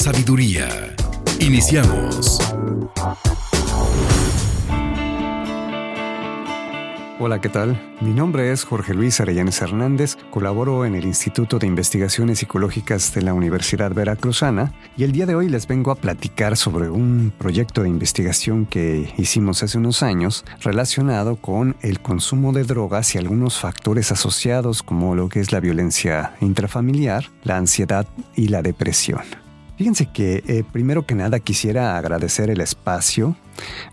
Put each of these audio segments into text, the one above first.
sabiduría. Iniciamos. Hola, ¿qué tal? Mi nombre es Jorge Luis Arellanes Hernández, colaboro en el Instituto de Investigaciones Psicológicas de la Universidad Veracruzana y el día de hoy les vengo a platicar sobre un proyecto de investigación que hicimos hace unos años relacionado con el consumo de drogas y algunos factores asociados como lo que es la violencia intrafamiliar, la ansiedad y la depresión. Fíjense que eh, primero que nada quisiera agradecer el espacio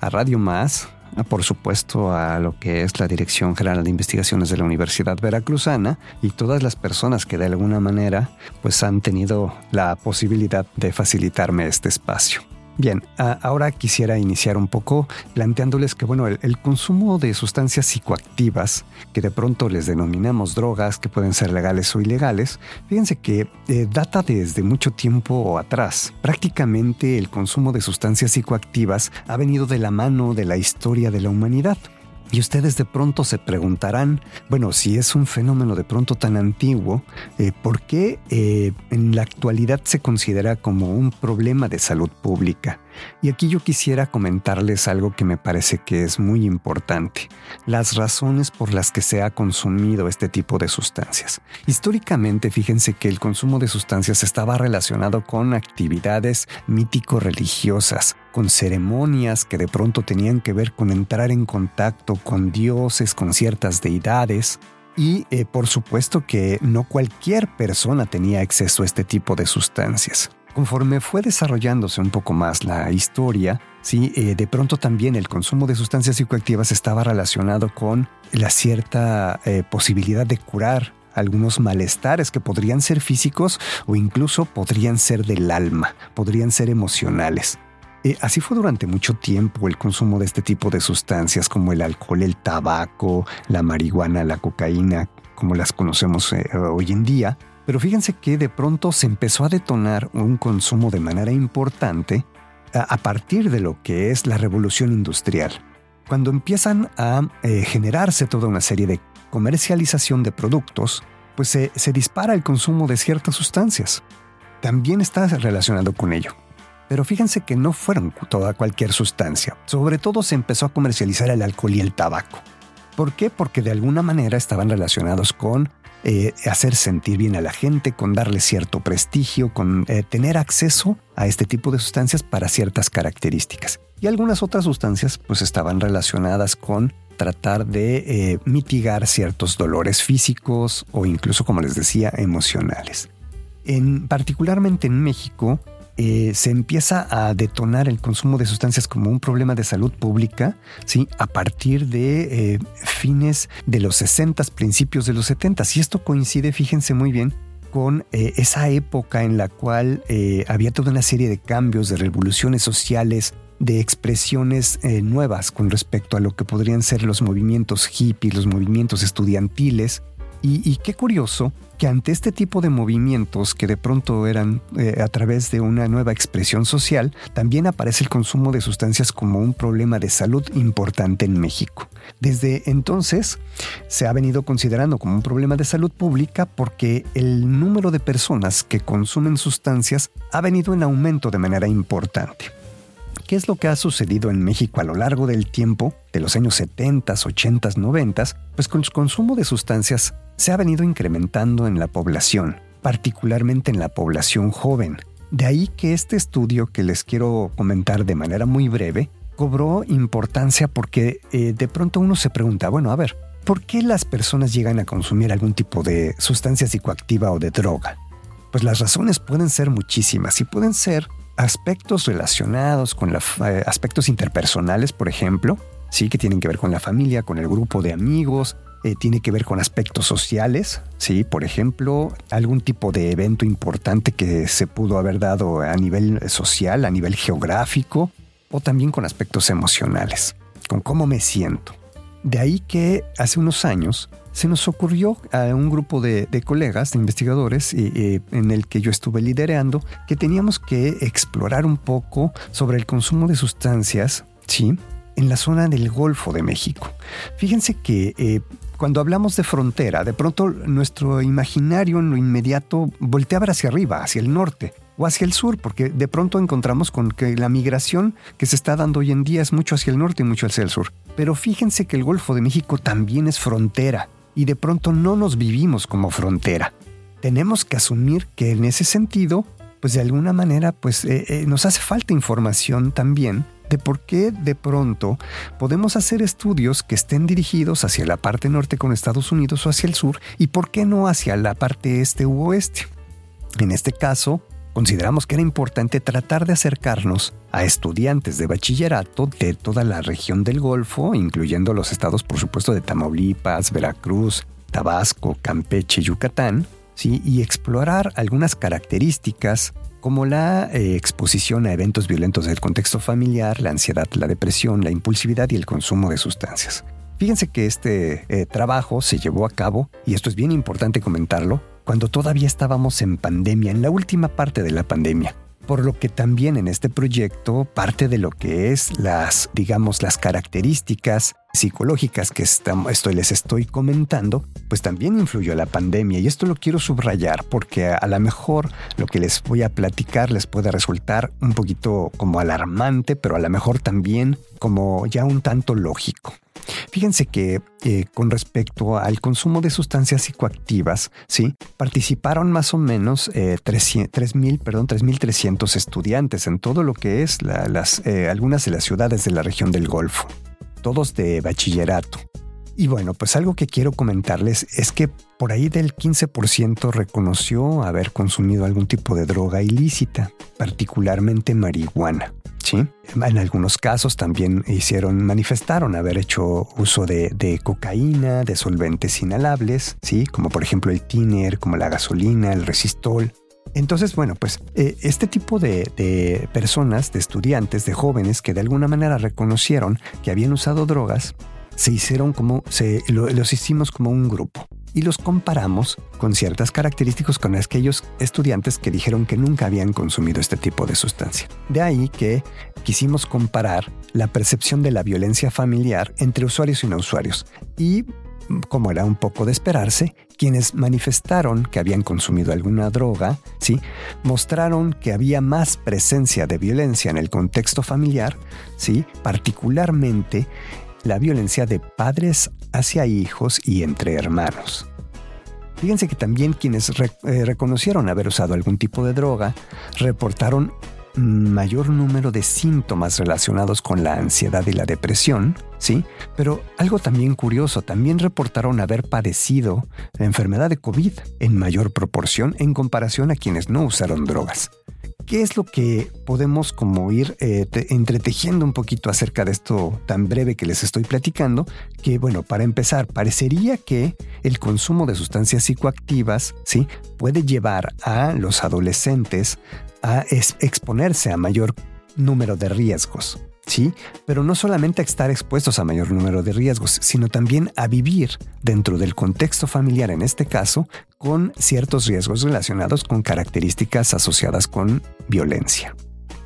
a Radio Más, por supuesto a lo que es la Dirección General de Investigaciones de la Universidad Veracruzana y todas las personas que de alguna manera pues han tenido la posibilidad de facilitarme este espacio. Bien, ahora quisiera iniciar un poco planteándoles que, bueno, el, consumo de sustancias psicoactivas, que de pronto les denominamos drogas, que pueden ser legales o ilegales, fíjense que eh, data desde mucho tiempo atrás. Prácticamente el consumo de sustancias psicoactivas ha venido de la mano de la historia de la humanidad. Y ustedes de pronto se preguntarán, bueno, si es un fenómeno de pronto tan antiguo, eh, ¿por qué eh, en la actualidad se considera como un problema de salud pública? Y aquí yo quisiera comentarles algo que me parece que es muy importante, las razones por las que se ha consumido este tipo de sustancias. Históricamente, fíjense que el consumo de sustancias estaba relacionado con actividades mítico-religiosas, con ceremonias que de pronto tenían que ver con entrar en contacto con dioses, con ciertas deidades, y eh, por supuesto que no cualquier persona tenía acceso a este tipo de sustancias. Conforme fue desarrollándose un poco más la historia, sí, eh, de pronto también el consumo de sustancias psicoactivas estaba relacionado con la cierta eh, posibilidad de curar algunos malestares que podrían ser físicos o incluso podrían ser del alma, podrían ser emocionales. Eh, así fue durante mucho tiempo el consumo de este tipo de sustancias como el alcohol, el tabaco, la marihuana, la cocaína, como las conocemos hoy en día, pero fíjense que de pronto se empezó a detonar un consumo de manera importante a partir de lo que es la revolución industrial. Cuando empiezan a eh, generarse toda una serie de comercialización de productos, pues se, se dispara el consumo de ciertas sustancias. También está relacionado con ello. Pero fíjense que no fueron toda cualquier sustancia. Sobre todo se empezó a comercializar el alcohol y el tabaco. ¿Por qué? Porque de alguna manera estaban relacionados con eh, hacer sentir bien a la gente, con darle cierto prestigio, con eh, tener acceso a este tipo de sustancias para ciertas características. Y algunas otras sustancias pues estaban relacionadas con tratar de eh, mitigar ciertos dolores físicos o incluso, como les decía, emocionales. En, particularmente en México, eh, se empieza a detonar el consumo de sustancias como un problema de salud pública, ¿sí? A partir de eh, fines de los 60, principios de los 70. Y esto coincide, fíjense muy bien, con eh, esa época en la cual había toda una serie de cambios, de revoluciones sociales, de expresiones nuevas con respecto a lo que podrían ser los movimientos hippies, los movimientos estudiantiles. Y qué curioso que ante este tipo de movimientos que de pronto eran eh, a través de una nueva expresión social, también aparece el consumo de sustancias como un problema de salud importante en México. Desde entonces se ha venido considerando como un problema de salud pública porque el número de personas que consumen sustancias ha venido en aumento de manera importante. ¿Qué es lo que ha sucedido en México a lo largo del tiempo, de los años 70, 80, 90? Pues con el consumo de sustancias se ha venido incrementando en la población, particularmente en la población joven. De ahí que este estudio que les quiero comentar de manera muy breve cobró importancia porque eh, de pronto uno se pregunta, bueno, a ver, ¿por qué las personas llegan a consumir algún tipo de sustancia psicoactiva o de droga? Pues las razones pueden ser muchísimas y pueden ser aspectos relacionados con los eh, aspectos interpersonales, por ejemplo, sí que tienen que ver con la familia, con el grupo de amigos, eh, tiene que ver con aspectos sociales, ¿sí? Por ejemplo, algún tipo de evento importante que se pudo haber dado a nivel social, a nivel geográfico, o también con aspectos emocionales, con cómo me siento. De ahí que hace unos años se nos ocurrió a un grupo de, colegas, de investigadores, en el que yo estuve liderando, que teníamos que explorar un poco sobre el consumo de sustancias, ¿sí? En la zona del Golfo de México. Fíjense que eh, cuando hablamos de frontera, de pronto nuestro imaginario en lo inmediato voltea hacia arriba, hacia el norte o hacia el sur, porque de pronto encontramos con que la migración que se está dando hoy en día es mucho hacia el norte y mucho hacia el sur. Pero fíjense que el Golfo de México también es frontera y de pronto no nos vivimos como frontera. Tenemos que asumir que en ese sentido, pues de alguna manera, pues eh, eh, nos hace falta información también de por qué de pronto podemos hacer estudios que estén dirigidos hacia la parte norte con Estados Unidos o hacia el sur y por qué no hacia la parte este u oeste. En este caso, consideramos que era importante tratar de acercarnos a estudiantes de bachillerato de toda la región del Golfo, incluyendo los estados, por supuesto, de Tamaulipas, Veracruz, Tabasco, Campeche, Yucatán, ¿sí? y explorar algunas características como la eh, exposición a eventos violentos del contexto familiar, la ansiedad, la depresión, la impulsividad y el consumo de sustancias. Fíjense que este eh, trabajo se llevó a cabo, y esto es bien importante comentarlo, cuando todavía estábamos en pandemia, en la última parte de la pandemia. Por lo que también en este proyecto parte de lo que es las, digamos, las características psicológicas que esto les estoy comentando, pues también influyó la pandemia. Y esto lo quiero subrayar porque a, lo mejor lo que les voy a platicar les puede resultar un poquito como alarmante, pero a lo mejor también como ya un tanto lógico. Fíjense que eh, con respecto al consumo de sustancias psicoactivas, ¿sí? participaron más o menos eh, 3.000, perdón, 3.300 estudiantes en todo lo que es las, eh, algunas de las ciudades de la región del Golfo, todos de bachillerato. Y bueno, pues algo que quiero comentarles es que por ahí del 15% reconoció haber consumido algún tipo de droga ilícita, particularmente marihuana. ¿sí? En algunos casos también hicieron, manifestaron haber hecho uso de, cocaína, de solventes inhalables, ¿sí? como por ejemplo el tiner, como la gasolina, el resistol. Entonces, bueno, pues eh, este tipo de, personas, de estudiantes, de jóvenes que de alguna manera reconocieron que habían usado drogas, se hicieron como, los hicimos como un grupo y los comparamos con ciertas características con aquellos estudiantes que dijeron que nunca habían consumido este tipo de sustancia. De ahí que quisimos comparar la percepción de la violencia familiar entre usuarios y no usuarios. Y, como era un poco de esperarse, quienes manifestaron que habían consumido alguna droga, ¿sí? mostraron que había más presencia de violencia en el contexto familiar, ¿sí? particularmente la violencia de padres hacia hijos y entre hermanos. Fíjense que también quienes eh, reconocieron haber usado algún tipo de droga reportaron mayor número de síntomas relacionados con la ansiedad y la depresión, ¿sí? Pero algo también curioso, también reportaron haber padecido la enfermedad de COVID en mayor proporción en comparación a quienes no usaron drogas. ¿Qué es lo que podemos como ir eh, entretejiendo un poquito acerca de esto tan breve que les estoy platicando? Que bueno, para empezar, parecería que el consumo de sustancias psicoactivas, ¿sí? Puede llevar a los adolescentes a exponerse a mayor número de riesgos. ¿sí? Pero no solamente a estar expuestos a mayor número de riesgos, sino también a vivir dentro del contexto familiar, en este caso, con ciertos riesgos relacionados con características asociadas con violencia.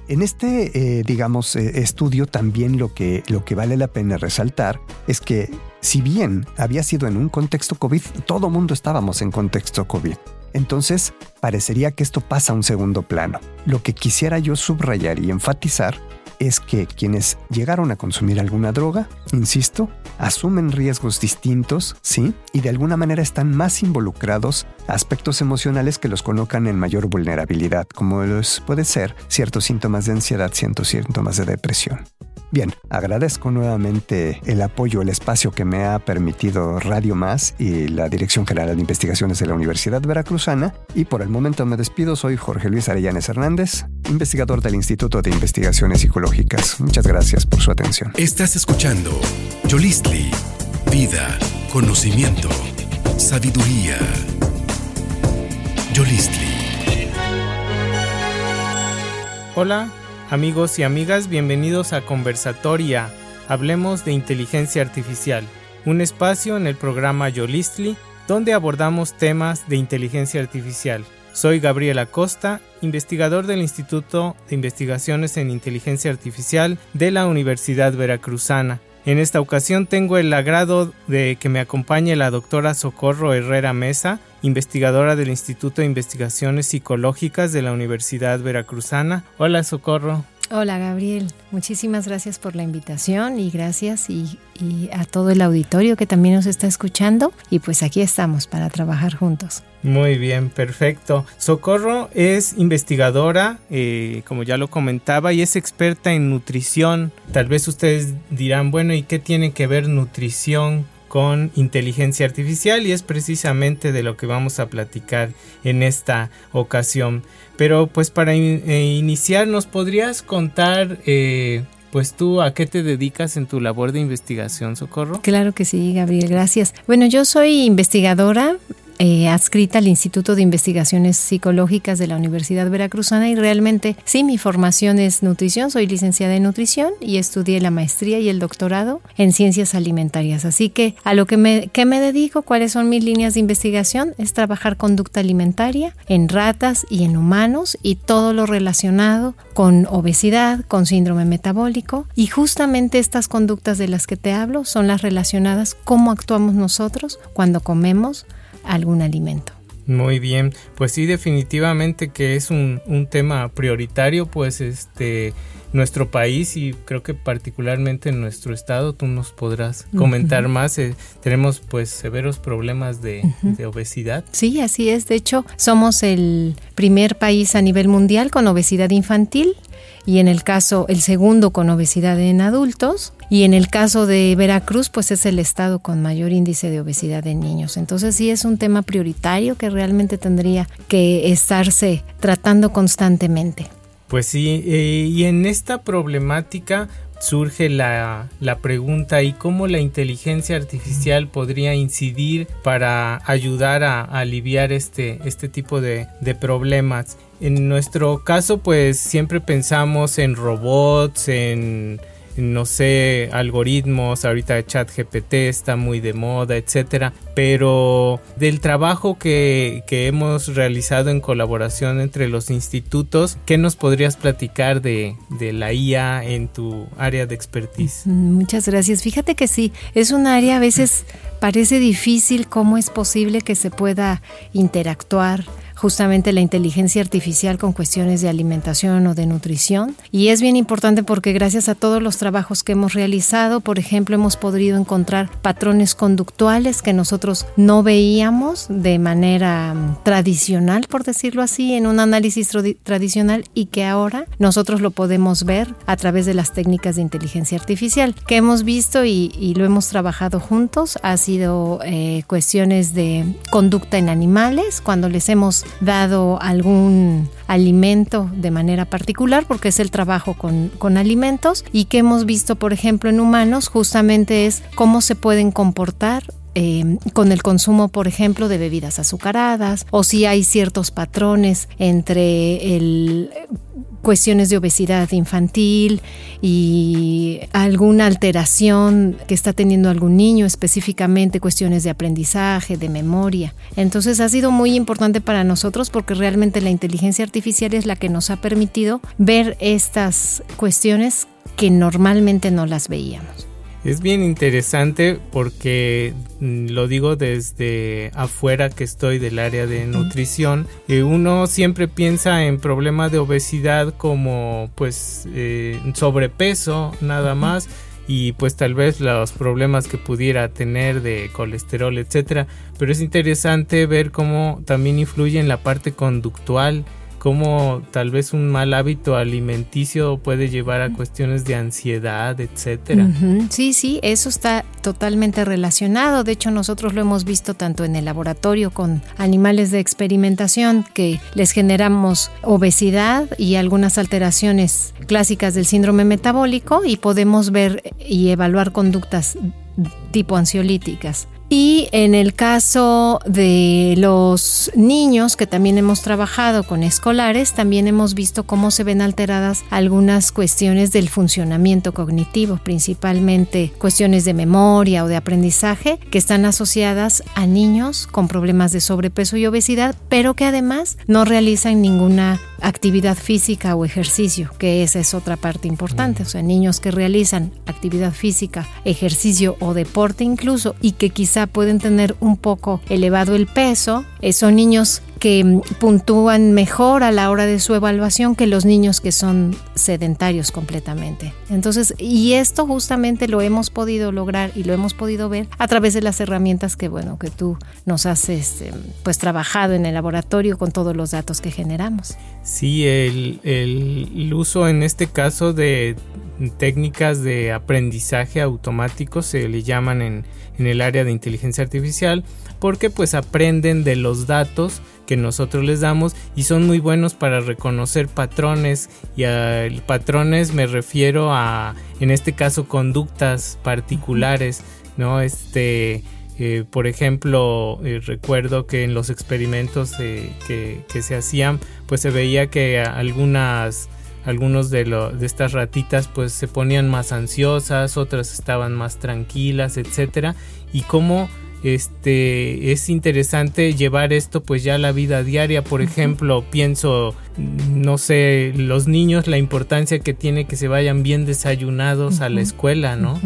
En este, eh, digamos, eh, estudio también lo que, lo que vale la pena resaltar es que si bien había sido en un contexto COVID, todo mundo estábamos en contexto COVID. Entonces, parecería que esto pasa a un segundo plano. Lo que quisiera yo subrayar y enfatizar es que quienes llegaron a consumir alguna droga, insisto, asumen riesgos distintos, ¿sí? Y de alguna manera están más involucrados a aspectos emocionales que los colocan en mayor vulnerabilidad, como los puede ser ciertos síntomas de ansiedad, ciertos síntomas de depresión. Bien, agradezco nuevamente el apoyo, el espacio que me ha permitido Radio Más y la Dirección General de Investigaciones de la Universidad Veracruzana. Y por el momento me despido, soy Jorge Luis Arellanes Hernández, investigador del Instituto de Investigaciones Psicológicas. Muchas gracias por su atención. Estás escuchando Yolistli, Vida conocimiento, sabiduría. Yolistli. Hola, amigos y amigas, bienvenidos a Conversatoria. Hablemos de inteligencia artificial, un espacio en el programa Yolistli donde abordamos temas de inteligencia artificial. Soy Gabriel Acosta, investigador del Instituto de Investigaciones en Inteligencia Artificial de la Universidad Veracruzana. En esta ocasión tengo el agrado de que me acompañe la doctora Socorro Herrera Mesa, investigadora del Instituto de Investigaciones Psicológicas de la Universidad Veracruzana. Hola Socorro. Hola Gabriel, muchísimas gracias por la invitación y gracias y, a todo el auditorio que también nos está escuchando y pues aquí estamos para trabajar juntos. Muy bien, perfecto. Socorro es investigadora, eh, como ya lo comentaba, y es experta en nutrición. Tal vez ustedes dirán, bueno, ¿y qué tiene que ver nutrición con inteligencia artificial y es precisamente de lo que vamos a platicar en esta ocasión. Pero pues para eh, iniciar, ¿nos podrías contar eh, pues tú a qué te dedicas en tu labor de investigación, Socorro? Claro que sí, Gabriel, gracias. Bueno, yo soy investigadora eh, adscrita al Instituto de Investigaciones Psicológicas de la Universidad Veracruzana y realmente sí, mi formación es nutrición, soy licenciada en nutrición y estudié la maestría y el doctorado en ciencias alimentarias. Así que a lo que me, que me dedico, cuáles son mis líneas de investigación, es trabajar conducta alimentaria en ratas y en humanos y todo lo relacionado con obesidad, con síndrome metabólico. Y justamente estas conductas de las que te hablo son las relacionadas cómo actuamos nosotros cuando comemos, algún alimento. Muy bien, pues sí, definitivamente que es un, tema prioritario, pues este nuestro país y creo que particularmente en nuestro estado, tú nos podrás comentar más, eh, tenemos pues severos problemas de, de, obesidad. Sí, así es, de hecho somos el primer país a nivel mundial con obesidad infantil y en el caso el segundo con obesidad en adultos y en el caso de Veracruz pues es el estado con mayor índice de obesidad en niños. Entonces sí es un tema prioritario que realmente tendría que estarse tratando constantemente. Pues sí, eh, y en esta problemática surge la, pregunta y cómo la inteligencia artificial podría incidir para ayudar a, aliviar este, este tipo de, de problemas. En nuestro caso, pues siempre pensamos en robots, en no sé, algoritmos, ahorita ChatGPT está muy de moda, etcétera, pero del trabajo que, que, hemos realizado en colaboración entre los institutos, ¿qué nos podrías platicar de, de la IA en tu área de expertise? Muchas gracias. Fíjate que sí, es un área a veces parece difícil cómo es posible que se pueda interactuar justamente la inteligencia artificial con cuestiones de alimentación o de nutrición. Y es bien importante porque gracias a todos los trabajos que hemos realizado, por ejemplo, hemos podido encontrar patrones conductuales que nosotros no veíamos de manera mm, tradicional, por decirlo así, en un análisis tradicional y que ahora nosotros lo podemos ver a través de las técnicas de inteligencia artificial que hemos visto y, lo hemos trabajado juntos. Ha sido eh, cuestiones de conducta en animales, cuando les hemos dado algún alimento de manera particular, porque es el trabajo con, alimentos, y que hemos visto, por ejemplo, en humanos, justamente es cómo se pueden comportar eh, con el consumo, por ejemplo, de bebidas azucaradas o si hay ciertos patrones entre el cuestiones de obesidad infantil y alguna alteración que está teniendo algún niño, específicamente cuestiones de aprendizaje, de memoria. Entonces ha sido muy importante para nosotros porque realmente la inteligencia artificial es la que nos ha permitido ver estas cuestiones que normalmente no las veíamos. Es bien interesante porque mm, lo digo desde afuera que estoy del área de nutrición. Eh, uno siempre piensa en problemas de obesidad como pues eh, sobrepeso nada más y pues tal vez los problemas que pudiera tener de colesterol, etcétera. Pero es interesante ver cómo también influye en la parte conductual cómo tal vez un mal hábito alimenticio puede llevar a cuestiones de ansiedad, etcétera. Sí, sí, eso está totalmente relacionado. De hecho, nosotros lo hemos visto tanto en el laboratorio con animales de experimentación que les generamos obesidad y algunas alteraciones clásicas del síndrome metabólico y podemos ver y evaluar conductas tipo ansiolíticas Y en el caso de los niños que también hemos trabajado con escolares, también hemos visto cómo se ven alteradas algunas cuestiones del funcionamiento cognitivo, principalmente cuestiones de memoria o de aprendizaje que están asociadas a niños con problemas de sobrepeso y obesidad, pero que además no realizan ninguna actividad física o ejercicio, que esa es otra parte importante. O sea, niños que realizan actividad física, ejercicio o deporte incluso y que quizá pueden tener un poco elevado el peso, eh, son niños que mm, puntúan mejor a la hora de su evaluación que los niños que son sedentarios completamente. Entonces, y esto justamente lo hemos podido lograr y lo hemos podido ver a través de las herramientas que, bueno, que tú nos has este, pues trabajado en el laboratorio con todos los datos que generamos. Sí, el, el uso en este caso de técnicas de aprendizaje automático se le llaman en, en el área de inteligencia artificial porque pues aprenden de los datos que nosotros les damos y son muy buenos para reconocer patrones. Y a patrones me refiero a en este caso conductas particulares no este eh, por ejemplo eh, recuerdo que en los experimentos eh, que, que, se hacían pues se veía que algunas algunos de, lo, de estas ratitas pues se ponían más ansiosas otras estaban más tranquilas etcétera. Y cómo este es interesante llevar esto pues ya a la vida diaria. Por ejemplo pienso no sé los niños la importancia que tiene que se vayan bien desayunados a la escuela no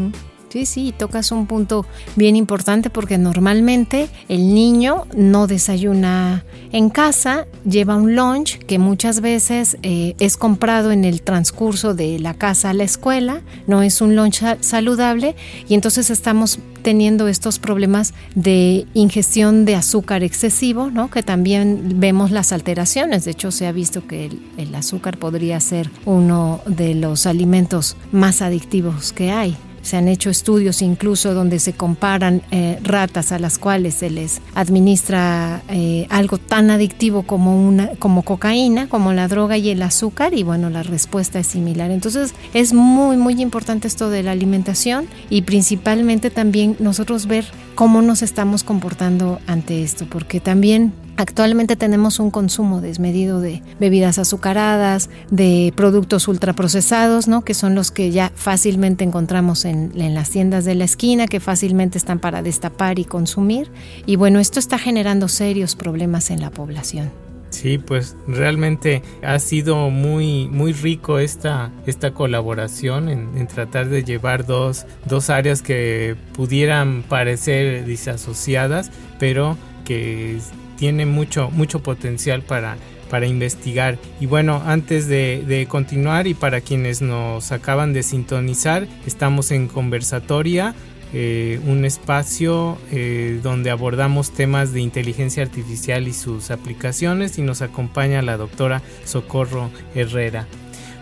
Sí, sí, tocas un punto bien importante porque normalmente el niño no desayuna en casa, lleva un lunch que muchas veces eh, es comprado en el transcurso de la casa a la escuela, no es un lunch saludable y entonces estamos teniendo estos problemas de ingestión de azúcar excesivo, ¿no? que también vemos las alteraciones. De hecho, se ha visto que el, el azúcar podría ser uno de los alimentos más adictivos que hay. Se han hecho estudios incluso donde se comparan eh, ratas a las cuales se les administra eh, algo tan adictivo como, una, como cocaína, como la droga y el azúcar, y bueno, la respuesta es similar. Entonces es muy, muy importante esto de la alimentación y principalmente también nosotros ver cómo nos estamos comportando ante esto, porque también Actualmente tenemos un consumo desmedido de bebidas azucaradas, de productos ultraprocesados, ¿no? que son los que ya fácilmente encontramos en, las tiendas de la esquina, que fácilmente están para destapar y consumir. Y bueno, esto está generando serios problemas en la población. Sí, pues realmente ha sido muy, muy rico esta, esta colaboración en, en tratar de llevar dos, dos áreas que pudieran parecer disasociadas, pero que tiene mucho, mucho potencial para, para investigar. Y bueno, antes de, continuar y para quienes nos acaban de sintonizar, estamos en conversatoria. Eh, un espacio eh, donde abordamos temas de inteligencia artificial y sus aplicaciones y nos acompaña la doctora Socorro Herrera.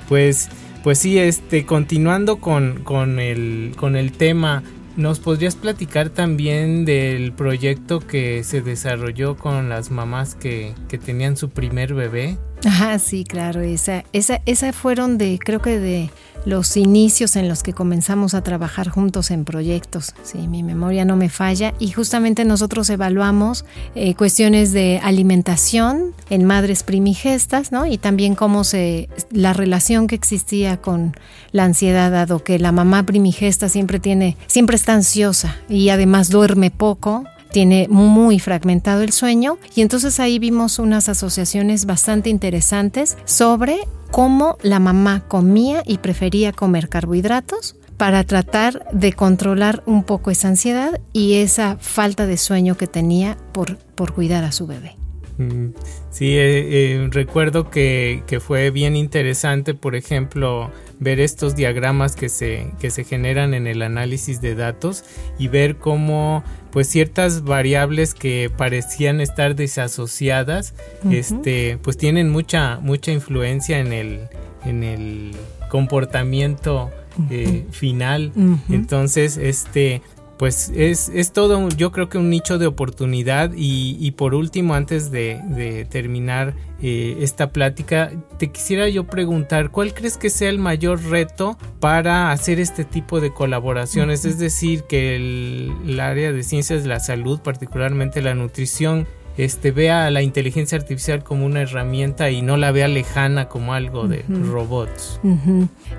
Pues, pues sí, este, continuando con, con, el, con el tema ¿Nos podrías platicar también del proyecto que se desarrolló con las mamás que, que tenían su primer bebé? Ah, sí, claro, esa, esa, esa fueron de, creo que de los inicios en los que comenzamos a trabajar juntos en proyectos. Sí, mi memoria no me falla. Y justamente nosotros evaluamos eh, cuestiones de alimentación en madres primigestas, ¿no? Y también cómo se, la relación que existía con la ansiedad, dado que la mamá primigesta siempre tiene, siempre está ansiosa y además duerme poco, tiene muy fragmentado el sueño y entonces ahí vimos unas asociaciones bastante interesantes sobre cómo la mamá comía y prefería comer carbohidratos para tratar de controlar un poco esa ansiedad y esa falta de sueño que tenía por, por cuidar a su bebé. Mm, sí, eh, eh, recuerdo que, que, fue bien interesante, por ejemplo, ver estos diagramas que se, que se generan en el análisis de datos y ver cómo pues ciertas variables que parecían estar desasociadas, este, pues tienen mucha, mucha influencia en el, en el comportamiento eh, final. Entonces, este, pues es, es todo, yo creo que un nicho de oportunidad y, por último, antes de, terminar eh, esta plática, te quisiera yo preguntar, ¿cuál crees que sea el mayor reto para hacer este tipo de colaboraciones? Es decir, que el área de ciencias de la salud, particularmente la nutrición, este, vea a la inteligencia artificial como una herramienta y no la vea lejana como algo de robots.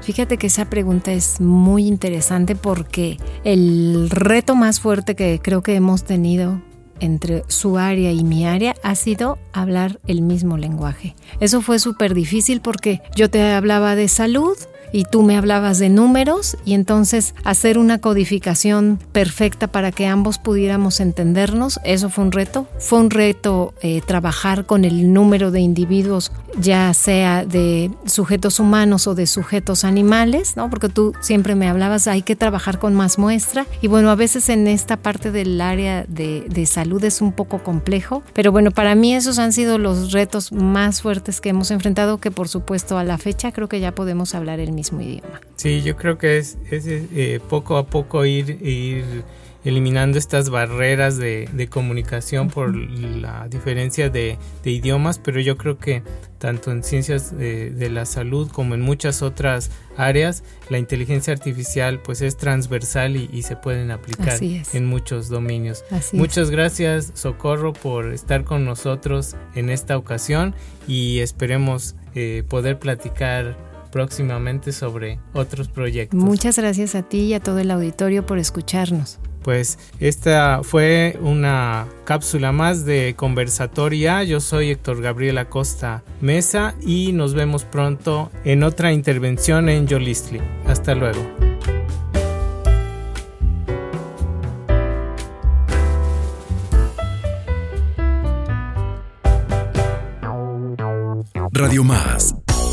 Fíjate que esa pregunta es muy interesante porque el reto más fuerte que creo que hemos tenido entre su área y mi área ha sido hablar el mismo lenguaje. Eso fue súper difícil porque yo te hablaba de salud, y tú me hablabas de números y entonces hacer una codificación perfecta para que ambos pudiéramos entendernos, eso fue un reto. Fue un reto eh, trabajar con el número de individuos, ya sea de sujetos humanos o de sujetos animales, ¿no? Porque tú siempre me hablabas, hay que trabajar con más muestra y bueno, a veces en esta parte del área de, de salud es un poco complejo, pero bueno, para mí esos han sido los retos más fuertes que hemos enfrentado, que por supuesto a la fecha creo que ya podemos hablar el mismo idioma. Sí, yo creo que es, eh, poco a poco ir, ir eliminando estas barreras de, comunicación por la diferencia de, idiomas, pero yo creo que tanto en ciencias de, la salud como en muchas otras áreas, la inteligencia artificial pues es transversal y, se pueden aplicar en muchos dominios. Muchas gracias Socorro por estar con nosotros en esta ocasión y esperemos eh, poder platicar próximamente sobre otros proyectos. Muchas gracias a ti y a todo el auditorio por escucharnos. Pues esta fue una cápsula más de conversatoria. Yo soy Héctor Gabriel Acosta Mesa y nos vemos pronto en otra intervención en Yolistli. Hasta luego. Radio Más